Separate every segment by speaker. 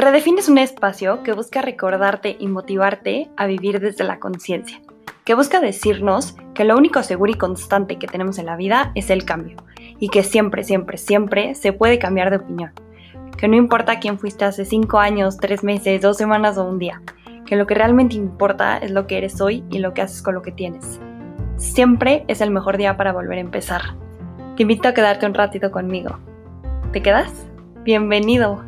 Speaker 1: Redefine es un espacio que busca recordarte y motivarte a vivir desde la conciencia, que busca decirnos que lo único seguro y constante que tenemos en la vida es el cambio, y que siempre, siempre, siempre se puede cambiar de opinión, que no importa quién fuiste hace 5 años, 3 meses, 2 semanas o un día, que lo que realmente importa es lo que eres hoy y lo que haces con lo que tienes. Siempre es el mejor día para volver a empezar. Te invito a quedarte un ratito conmigo. ¿Te quedas? Bienvenido.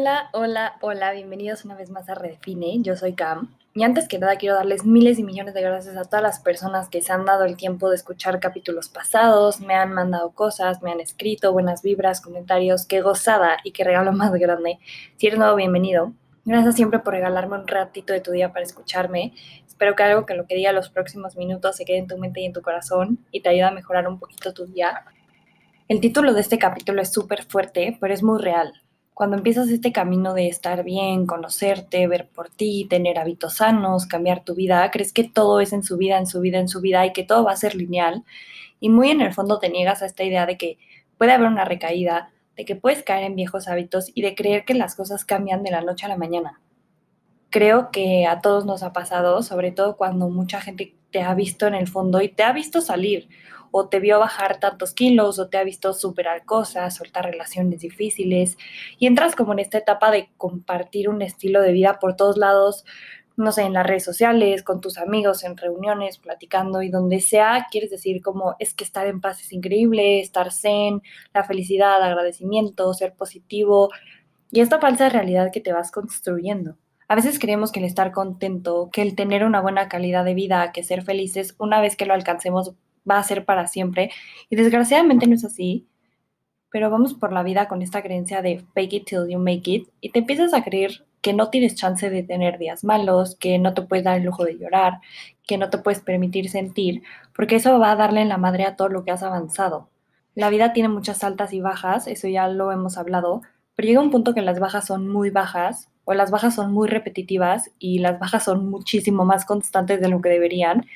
Speaker 1: Hola, hola, hola, bienvenidos una vez más a Redefine, yo soy Cam. Y antes que nada quiero darles miles y millones de gracias a todas las personas que se han dado el tiempo de escuchar capítulos pasados, me han mandado cosas, me han escrito buenas vibras, comentarios, qué gozada y qué regalo más grande. Si eres nuevo, bienvenido. Gracias siempre por regalarme un ratito de tu día para escucharme. Espero que algo que lo que diga los próximos minutos se quede en tu mente y en tu corazón y te ayude a mejorar un poquito tu día. El título de este capítulo es súper fuerte, pero es muy real cuando empiezas este camino de estar bien, conocerte, ver por ti, tener hábitos sanos, cambiar tu vida, crees que todo es en su vida, en su vida, en su vida y que todo va a ser lineal. Y muy en el fondo te niegas a esta idea de que puede haber una recaída, de que puedes caer en viejos hábitos y de creer que las cosas cambian de la noche a la mañana. Creo que a todos nos ha pasado, sobre todo cuando mucha gente te ha visto en el fondo y te ha visto salir o te vio bajar tantos kilos o te ha visto superar cosas, soltar relaciones difíciles y entras como en esta etapa de compartir un estilo de vida por todos lados, no sé, en las redes sociales, con tus amigos, en reuniones, platicando y donde sea, quieres decir como es que estar en paz es increíble, estar zen, la felicidad, agradecimiento, ser positivo y esta falsa realidad que te vas construyendo. A veces creemos que el estar contento, que el tener una buena calidad de vida, que ser felices, una vez que lo alcancemos va a ser para siempre. Y desgraciadamente no es así, pero vamos por la vida con esta creencia de fake it till you make it y te empiezas a creer que no tienes chance de tener días malos, que no te puedes dar el lujo de llorar, que no te puedes permitir sentir, porque eso va a darle en la madre a todo lo que has avanzado. La vida tiene muchas altas y bajas, eso ya lo hemos hablado, pero llega un punto que las bajas son muy bajas o las bajas son muy repetitivas y las bajas son muchísimo más constantes de lo que deberían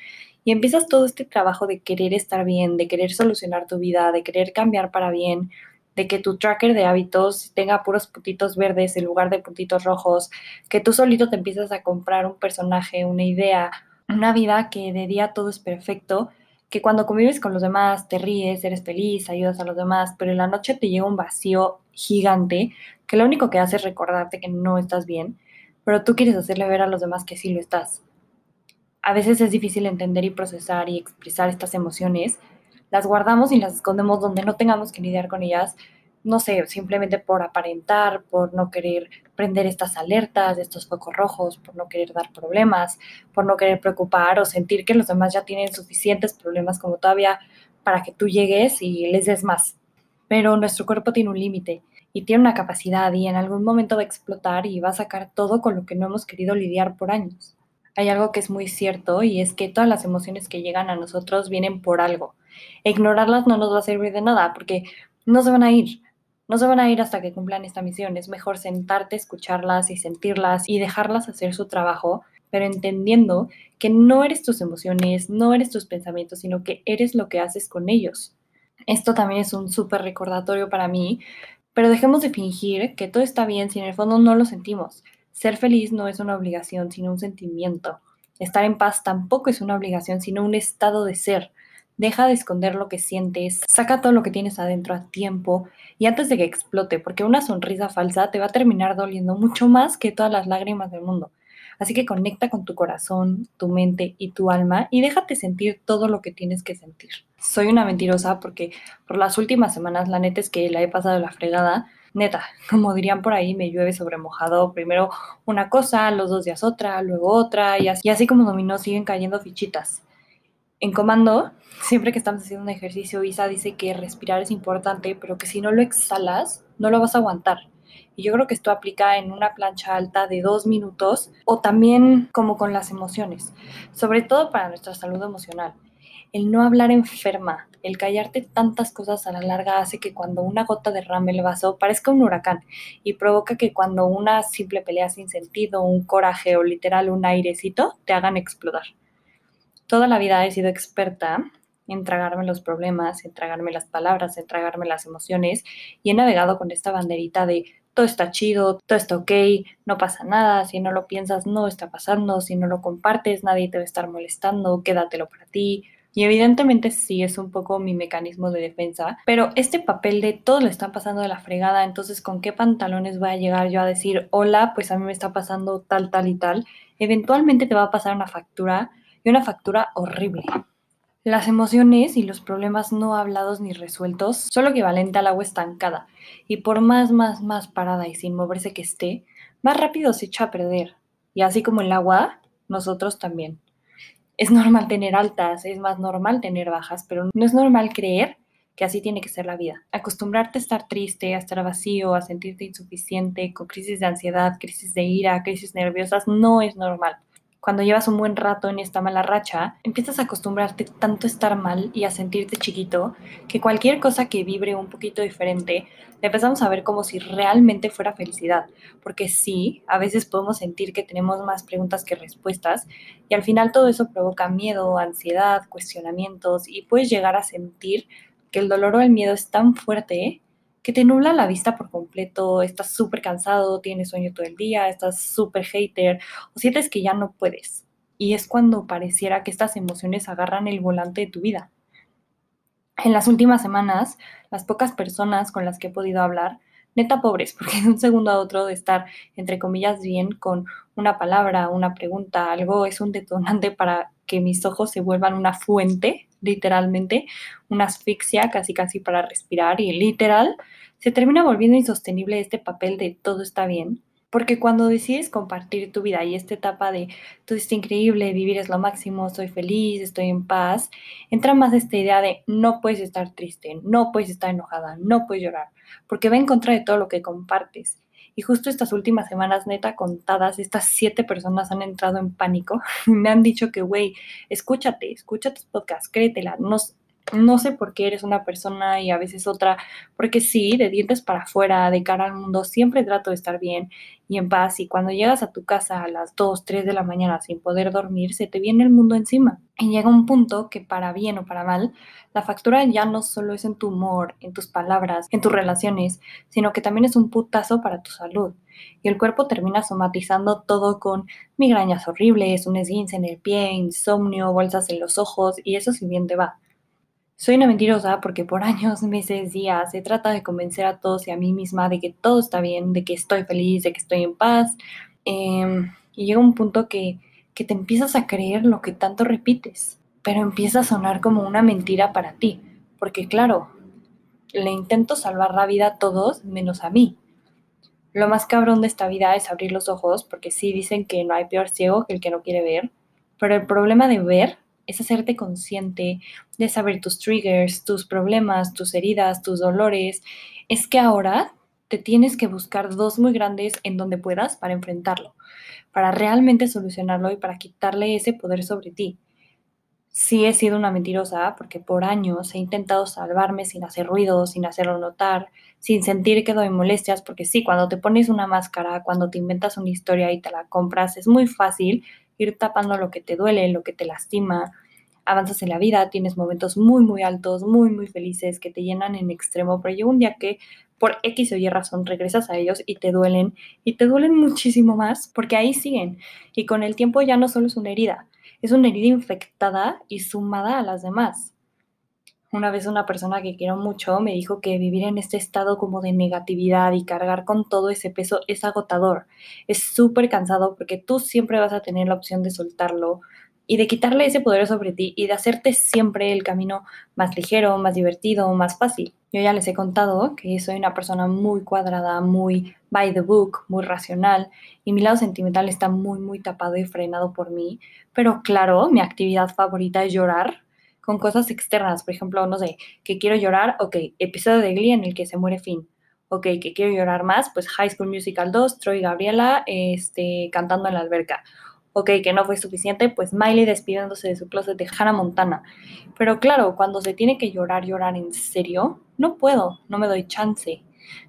Speaker 1: y empiezas todo este trabajo de querer estar bien, de querer solucionar tu vida, de querer cambiar para bien, de que tu tracker de hábitos tenga puros puntitos verdes en lugar de puntitos rojos, que tú solito te empiezas a comprar un personaje, una idea, una vida que de día todo es perfecto, que cuando convives con los demás te ríes, eres feliz, ayudas a los demás, pero en la noche te llega un vacío gigante que lo único que hace es recordarte que no estás bien, pero tú quieres hacerle ver a los demás que sí lo estás a veces es difícil entender y procesar y expresar estas emociones, las guardamos y las escondemos donde no tengamos que lidiar con ellas, no sé, simplemente por aparentar, por no querer prender estas alertas, estos focos rojos, por no querer dar problemas, por no querer preocupar o sentir que los demás ya tienen suficientes problemas como todavía para que tú llegues y les des más. Pero nuestro cuerpo tiene un límite y tiene una capacidad y en algún momento va a explotar y va a sacar todo con lo que no hemos querido lidiar por años hay algo que es muy cierto y es que todas las emociones que llegan a nosotros vienen por algo. Ignorarlas no nos va a servir de nada porque no se van a ir. No se van a ir hasta que cumplan esta misión. Es mejor sentarte, escucharlas y sentirlas y dejarlas hacer su trabajo, pero entendiendo que no eres tus emociones, no eres tus pensamientos, sino que eres lo que haces con ellos. Esto también es un súper recordatorio para mí, pero dejemos de fingir que todo está bien si en el fondo no lo sentimos. Ser feliz no es una obligación, sino un sentimiento. Estar en paz tampoco es una obligación, sino un estado de ser. Deja de esconder lo que sientes, saca todo lo que tienes adentro a tiempo y antes de que explote, porque una sonrisa falsa te va a terminar doliendo mucho más que todas las lágrimas del mundo. Así que conecta con tu corazón, tu mente y tu alma y déjate sentir todo lo que tienes que sentir. Soy una mentirosa porque por las últimas semanas la neta es que la he pasado la fregada neta, como dirían por ahí, me llueve sobre mojado. Primero una cosa, los dos días otra, luego otra, y así, como dominó siguen cayendo fichitas. En comando, siempre que estamos haciendo un ejercicio, Isa dice que respirar es importante, pero que si no lo exhalas, no lo vas a aguantar. Y yo creo que esto aplica en una plancha alta de dos minutos o también como con las emociones, sobre todo para nuestra salud emocional. El no hablar enferma, el callarte tantas cosas a la larga hace que cuando una gota derrame el vaso parezca un huracán y provoca que cuando una simple pelea sin sentido, un coraje o literal un airecito te hagan explotar. Toda la vida he sido experta en tragarme los problemas, en tragarme las palabras, en tragarme las emociones y he navegado con esta banderita de todo está chido, todo está ok, no pasa nada, si no lo piensas no está pasando, si no lo compartes nadie te va a estar molestando, quédatelo para ti. Y evidentemente sí es un poco mi mecanismo de defensa, pero este papel de todo le está pasando de la fregada, entonces con qué pantalones voy a llegar yo a decir, hola, pues a mí me está pasando tal, tal y tal, eventualmente te va a pasar una factura y una factura horrible. Las emociones y los problemas no hablados ni resueltos son lo equivalente al agua estancada, y por más, más, más parada y sin moverse que esté, más rápido se echa a perder. Y así como el agua, nosotros también. Es normal tener altas, es más normal tener bajas, pero no es normal creer que así tiene que ser la vida. Acostumbrarte a estar triste, a estar vacío, a sentirte insuficiente, con crisis de ansiedad, crisis de ira, crisis nerviosas, no es normal cuando llevas un buen rato en esta mala racha, empiezas a acostumbrarte tanto a estar mal y a sentirte chiquito que cualquier cosa que vibre un poquito diferente, empezamos a ver como si realmente fuera felicidad. Porque sí, a veces podemos sentir que tenemos más preguntas que respuestas y al final todo eso provoca miedo, ansiedad, cuestionamientos y puedes llegar a sentir que el dolor o el miedo es tan fuerte que te nubla la vista por completo, estás súper cansado, tienes sueño todo el día, estás súper hater o sientes que ya no puedes. Y es cuando pareciera que estas emociones agarran el volante de tu vida. En las últimas semanas, las pocas personas con las que he podido hablar, neta pobres, porque de un segundo a otro de estar, entre comillas, bien con una palabra, una pregunta, algo es un detonante para que mis ojos se vuelvan una fuente literalmente una asfixia casi casi para respirar y literal se termina volviendo insostenible este papel de todo está bien. Porque cuando decides compartir tu vida y esta etapa de todo está increíble, vivir es lo máximo, estoy feliz, estoy en paz, entra más esta idea de no puedes estar triste, no puedes estar enojada, no puedes llorar, porque va en contra de todo lo que compartes. Y justo estas últimas semanas, neta, contadas, estas siete personas han entrado en pánico. Me han dicho que, güey, escúchate, escúchate tus podcasts, créetela. No, no sé por qué eres una persona y a veces otra, porque sí, de dientes para afuera, de cara al mundo, siempre trato de estar bien y en paz. Y cuando llegas a tu casa a las 2, 3 de la mañana sin poder dormir, se te viene el mundo encima. Y llega un punto que para bien o para mal, la factura ya no solo es en tu humor, en tus palabras, en tus relaciones, sino que también es un putazo para tu salud. Y el cuerpo termina somatizando todo con migrañas horribles, un esguince en el pie, insomnio, bolsas en los ojos, y eso si bien te va. Soy una mentirosa porque por años, meses, días se trata de convencer a todos y a mí misma de que todo está bien, de que estoy feliz, de que estoy en paz. Em, y llega un punto que, que te empiezas a creer lo que tanto repites pero empieza a sonar como una mentira para ti, porque claro, le intento salvar la vida a todos menos a mí. Lo más cabrón de esta vida es abrir los ojos, porque sí dicen que no hay peor ciego que el que no quiere ver, pero el problema de ver es hacerte consciente de saber tus triggers, tus problemas, tus heridas, tus dolores. Es que ahora te tienes que buscar dos muy grandes en donde puedas para enfrentarlo, para realmente solucionarlo y para quitarle ese poder sobre ti sí he sido una mentirosa porque por años he intentado salvarme sin hacer ruido, sin hacerlo notar, sin sentir que doy molestias, porque sí, cuando te pones una máscara, cuando te inventas una historia y te la compras, es muy fácil ir tapando lo que te duele, lo que te lastima. Avanzas en la vida, tienes momentos muy, muy altos, muy, muy felices que te llenan en extremo, pero llega un día que por X o Y razón regresas a ellos y te duelen, y te duelen muchísimo más porque ahí siguen. Y con el tiempo ya no solo es una herida, es una herida infectada y sumada a las demás. Una vez una persona que quiero mucho me dijo que vivir en este estado como de negatividad y cargar con todo ese peso es agotador, es súper cansado porque tú siempre vas a tener la opción de soltarlo y de quitarle ese poder sobre ti y de hacerte siempre el camino más ligero, más divertido, más fácil. Yo ya les he contado que soy una persona muy cuadrada, muy by the book, muy racional, y mi lado sentimental está muy, muy tapado y frenado por mí. Pero claro, mi actividad favorita es llorar con cosas externas. Por ejemplo, no sé, que quiero llorar, ok, episodio de Glee en el que se muere Finn. Ok, que quiero llorar más, pues High School Musical 2, Troy y Gabriela este, cantando en la alberca ok, que no fue suficiente, pues Miley despidiéndose de su closet de Hannah Montana. Pero claro, cuando se tiene que llorar, llorar en serio, no puedo, no me doy chance.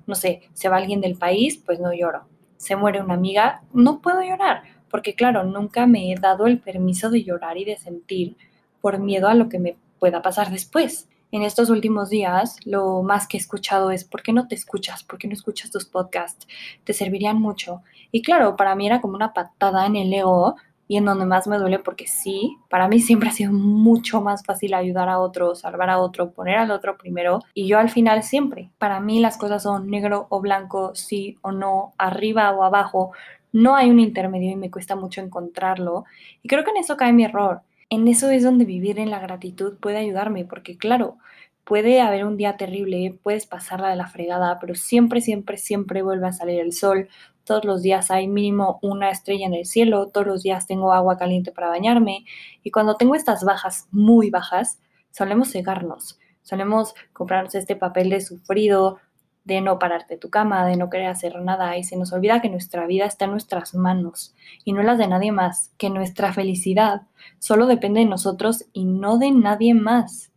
Speaker 1: No sé, se va alguien del país, pues no lloro. Se muere una amiga, no puedo llorar, porque claro, nunca me he dado el permiso de llorar y de sentir por miedo a lo que me pueda pasar después. En estos últimos días, lo más que he escuchado es, ¿por qué no te escuchas? ¿Por qué no escuchas tus podcasts? Te servirían mucho. Y claro, para mí era como una patada en el ego y en donde más me duele porque sí, para mí siempre ha sido mucho más fácil ayudar a otro, salvar a otro, poner al otro primero y yo al final siempre. Para mí las cosas son negro o blanco, sí o no, arriba o abajo. No hay un intermedio y me cuesta mucho encontrarlo. Y creo que en eso cae mi error. En eso es donde vivir en la gratitud puede ayudarme, porque claro, puede haber un día terrible, puedes pasarla de la fregada, pero siempre, siempre, siempre vuelve a salir el sol, todos los días hay mínimo una estrella en el cielo, todos los días tengo agua caliente para bañarme y cuando tengo estas bajas muy bajas, solemos cegarnos, solemos comprarnos este papel de sufrido, de no pararte tu cama, de no querer hacer nada y se nos olvida que nuestra vida está en nuestras manos y no en las de nadie más, que nuestra felicidad solo depende de nosotros y no de nadie más.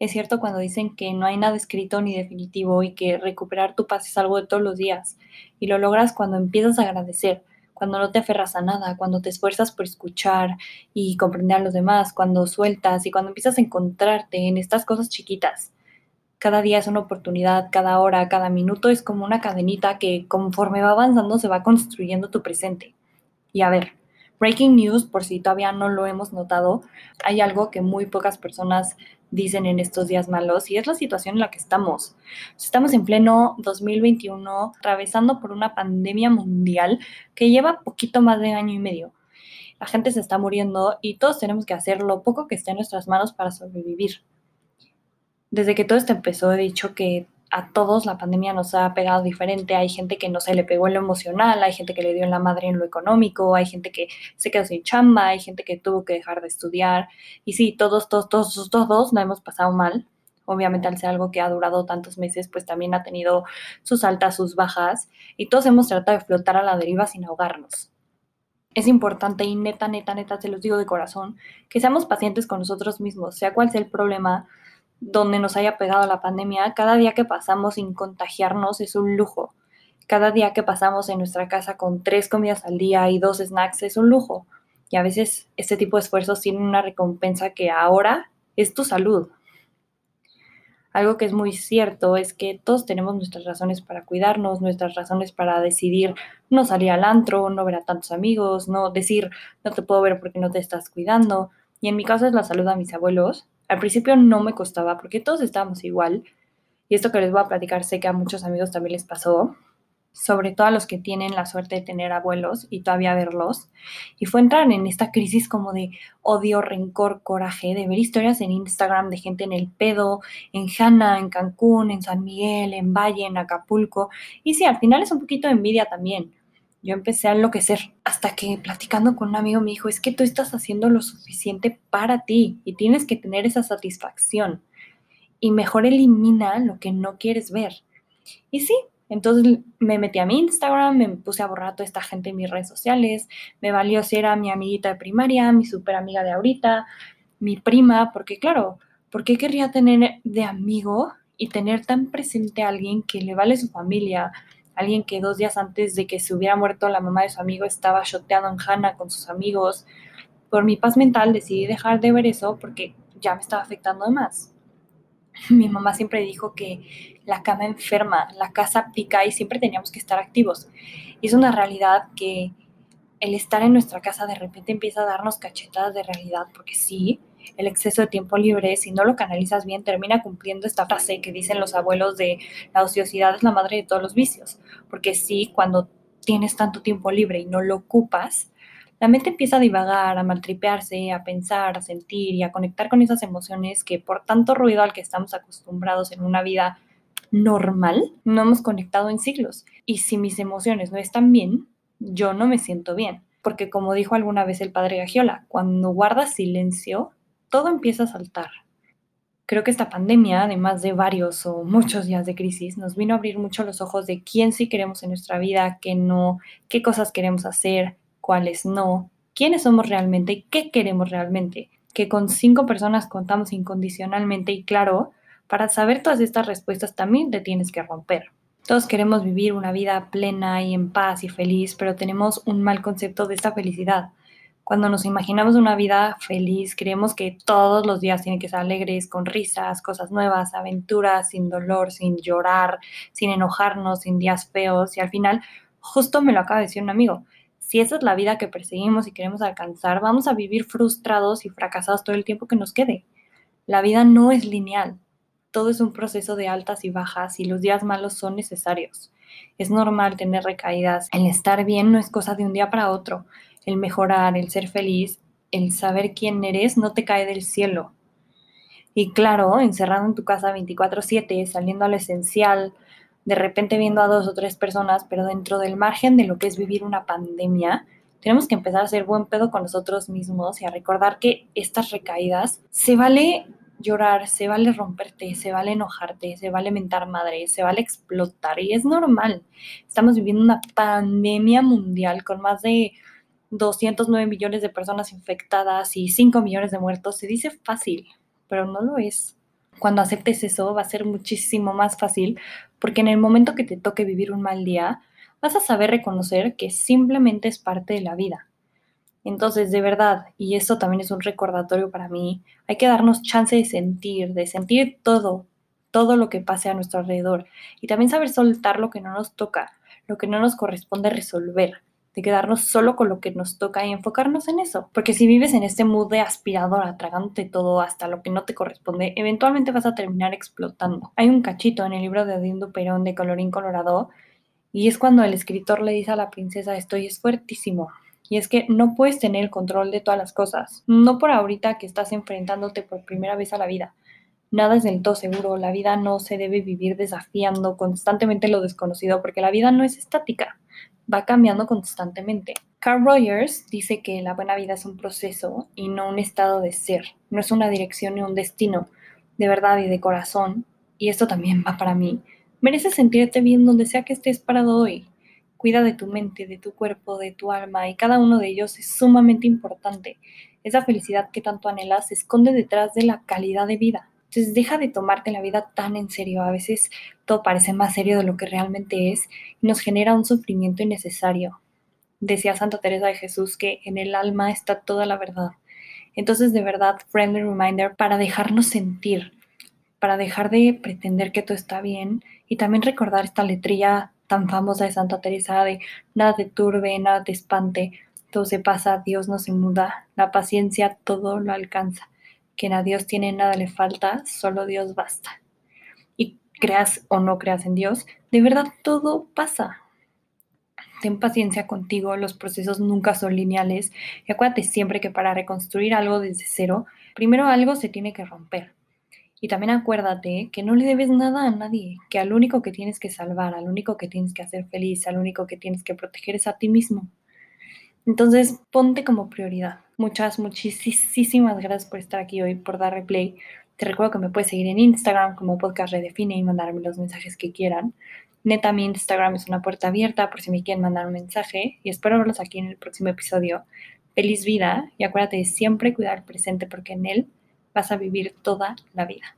Speaker 1: Es cierto cuando dicen que no hay nada escrito ni definitivo y que recuperar tu paz es algo de todos los días. Y lo logras cuando empiezas a agradecer, cuando no te aferras a nada, cuando te esfuerzas por escuchar y comprender a los demás, cuando sueltas y cuando empiezas a encontrarte en estas cosas chiquitas. Cada día es una oportunidad, cada hora, cada minuto es como una cadenita que conforme va avanzando se va construyendo tu presente. Y a ver, breaking news, por si todavía no lo hemos notado, hay algo que muy pocas personas dicen en estos días malos, y es la situación en la que estamos. Estamos en pleno 2021, atravesando por una pandemia mundial que lleva poquito más de año y medio. La gente se está muriendo y todos tenemos que hacer lo poco que esté en nuestras manos para sobrevivir. Desde que todo esto empezó he dicho que a todos la pandemia nos ha pegado diferente. Hay gente que no se le pegó en lo emocional, hay gente que le dio en la madre en lo económico, hay gente que se quedó sin chamba, hay gente que tuvo que dejar de estudiar. Y sí, todos, todos, todos, todos la hemos pasado mal. Obviamente al ser algo que ha durado tantos meses, pues también ha tenido sus altas, sus bajas, y todos hemos tratado de flotar a la deriva sin ahogarnos. Es importante y neta, neta, neta, se los digo de corazón, que seamos pacientes con nosotros mismos, sea cual sea el problema, donde nos haya pegado la pandemia, cada día que pasamos sin contagiarnos es un lujo. Cada día que pasamos en nuestra casa con tres comidas al día y dos snacks es un lujo. Y a veces este tipo de esfuerzos tienen una recompensa que ahora es tu salud. Algo que es muy cierto es que todos tenemos nuestras razones para cuidarnos, nuestras razones para decidir no salir al antro, no ver a tantos amigos, no decir no te puedo ver porque no te estás cuidando. Y en mi caso es la salud a mis abuelos, al principio no me costaba porque todos estábamos igual. Y esto que les voy a platicar sé que a muchos amigos también les pasó, sobre todo a los que tienen la suerte de tener abuelos y todavía verlos. Y fue entrar en esta crisis como de odio, rencor, coraje, de ver historias en Instagram de gente en el pedo, en Hanna, en Cancún, en San Miguel, en Valle, en Acapulco. Y sí, al final es un poquito de envidia también yo empecé a enloquecer hasta que platicando con un amigo me dijo, es que tú estás haciendo lo suficiente para ti y tienes que tener esa satisfacción y mejor elimina lo que no quieres ver. Y sí, entonces me metí a mi Instagram, me puse a borrar a toda esta gente en mis redes sociales, me valió si era mi amiguita de primaria, mi super amiga de ahorita, mi prima, porque claro, ¿por qué querría tener de amigo y tener tan presente a alguien que le vale su familia, alguien que dos días antes de que se hubiera muerto la mamá de su amigo estaba shoteando en Hanna con sus amigos. Por mi paz mental decidí dejar de ver eso porque ya me estaba afectando más. Mi mamá siempre dijo que la cama enferma, la casa pica y siempre teníamos que estar activos. Y es una realidad que el estar en nuestra casa de repente empieza a darnos cachetadas de realidad, porque sí, el exceso de tiempo libre, si no lo canalizas bien, termina cumpliendo esta frase que dicen los abuelos de la ociosidad es la madre de todos los vicios. Porque sí, cuando tienes tanto tiempo libre y no lo ocupas, la mente empieza a divagar, a maltripearse, a pensar, a sentir y a conectar con esas emociones que por tanto ruido al que estamos acostumbrados en una vida normal, no hemos conectado en siglos. Y si mis emociones no están bien, yo no me siento bien. Porque como dijo alguna vez el padre Gagiola, cuando guardas silencio, todo empieza a saltar. Creo que esta pandemia, además de varios o muchos días de crisis, nos vino a abrir mucho los ojos de quién sí queremos en nuestra vida, qué no, qué cosas queremos hacer, cuáles no, quiénes somos realmente y qué queremos realmente. Que con cinco personas contamos incondicionalmente y claro, para saber todas estas respuestas también te tienes que romper. Todos queremos vivir una vida plena y en paz y feliz, pero tenemos un mal concepto de esta felicidad Cuando nos imaginamos una vida feliz, creemos que todos los días tienen que ser alegres, con risas, cosas nuevas, aventuras, sin dolor, sin llorar, sin enojarnos, sin días feos. Y al final, justo me lo acaba de decir un amigo, si esa es la vida que perseguimos y queremos alcanzar, vamos a vivir frustrados y fracasados todo el tiempo que nos quede. La vida no es lineal. Todo es un proceso de altas y bajas y los días malos son necesarios. Es normal tener recaídas. El estar bien no es cosa de un día para otro el mejorar, el ser feliz, el saber quién eres, no te cae del cielo. Y claro, encerrado en tu casa 24/7, saliendo a lo esencial, de repente viendo a dos o tres personas, pero dentro del margen de lo que es vivir una pandemia, tenemos que empezar a ser buen pedo con nosotros mismos y a recordar que estas recaídas se vale llorar, se vale romperte, se vale enojarte, se vale mentar madre, se vale explotar y es normal. Estamos viviendo una pandemia mundial con más de 209 millones de personas infectadas y 5 millones de muertos, se dice fácil, pero no lo es. Cuando aceptes eso va a ser muchísimo más fácil porque en el momento que te toque vivir un mal día, vas a saber reconocer que simplemente es parte de la vida. Entonces, de verdad, y eso también es un recordatorio para mí, hay que darnos chance de sentir, de sentir todo, todo lo que pase a nuestro alrededor y también saber soltar lo que no nos toca, lo que no nos corresponde resolver de quedarnos solo con lo que nos toca y enfocarnos en eso. Porque si vives en este mood de aspiradora, tragándote todo hasta lo que no te corresponde, eventualmente vas a terminar explotando. Hay un cachito en el libro de Odín Perón de Colorín Colorado y es cuando el escritor le dice a la princesa esto y es fuertísimo. Y es que no puedes tener el control de todas las cosas. No por ahorita que estás enfrentándote por primera vez a la vida. Nada es del todo seguro. La vida no se debe vivir desafiando constantemente lo desconocido porque la vida no es estática va cambiando constantemente. Carl Rogers dice que la buena vida es un proceso y no un estado de ser, no es una dirección ni un destino, de verdad y de corazón, y esto también va para mí. Mereces sentirte bien donde sea que estés parado hoy. Cuida de tu mente, de tu cuerpo, de tu alma, y cada uno de ellos es sumamente importante. Esa felicidad que tanto anhelas se esconde detrás de la calidad de vida. Entonces deja de tomarte la vida tan en serio. A veces todo parece más serio de lo que realmente es y nos genera un sufrimiento innecesario. Decía Santa Teresa de Jesús que en el alma está toda la verdad. Entonces, de verdad, friendly reminder para dejarnos sentir, para dejar de pretender que todo está bien y también recordar esta letrilla tan famosa de Santa Teresa de nada te turbe, nada te espante, todo se pasa, Dios no se muda, la paciencia todo lo alcanza que a Dios tiene nada le falta, solo Dios basta. Y creas o no creas en Dios, de verdad todo pasa. Ten paciencia contigo, los procesos nunca son lineales y acuérdate siempre que para reconstruir algo desde cero, primero algo se tiene que romper. Y también acuérdate que no le debes nada a nadie, que al único que tienes que salvar, al único que tienes que hacer feliz, al único que tienes que proteger es a ti mismo. Entonces, ponte como prioridad. Muchas, muchísimas gracias por estar aquí hoy, por dar replay. Te recuerdo que me puedes seguir en Instagram como Podcast Redefine y mandarme los mensajes que quieran. Neta, mi Instagram es una puerta abierta por si me quieren mandar un mensaje y espero verlos aquí en el próximo episodio. Feliz vida y acuérdate de siempre cuidar el presente porque en él vas a vivir toda la vida.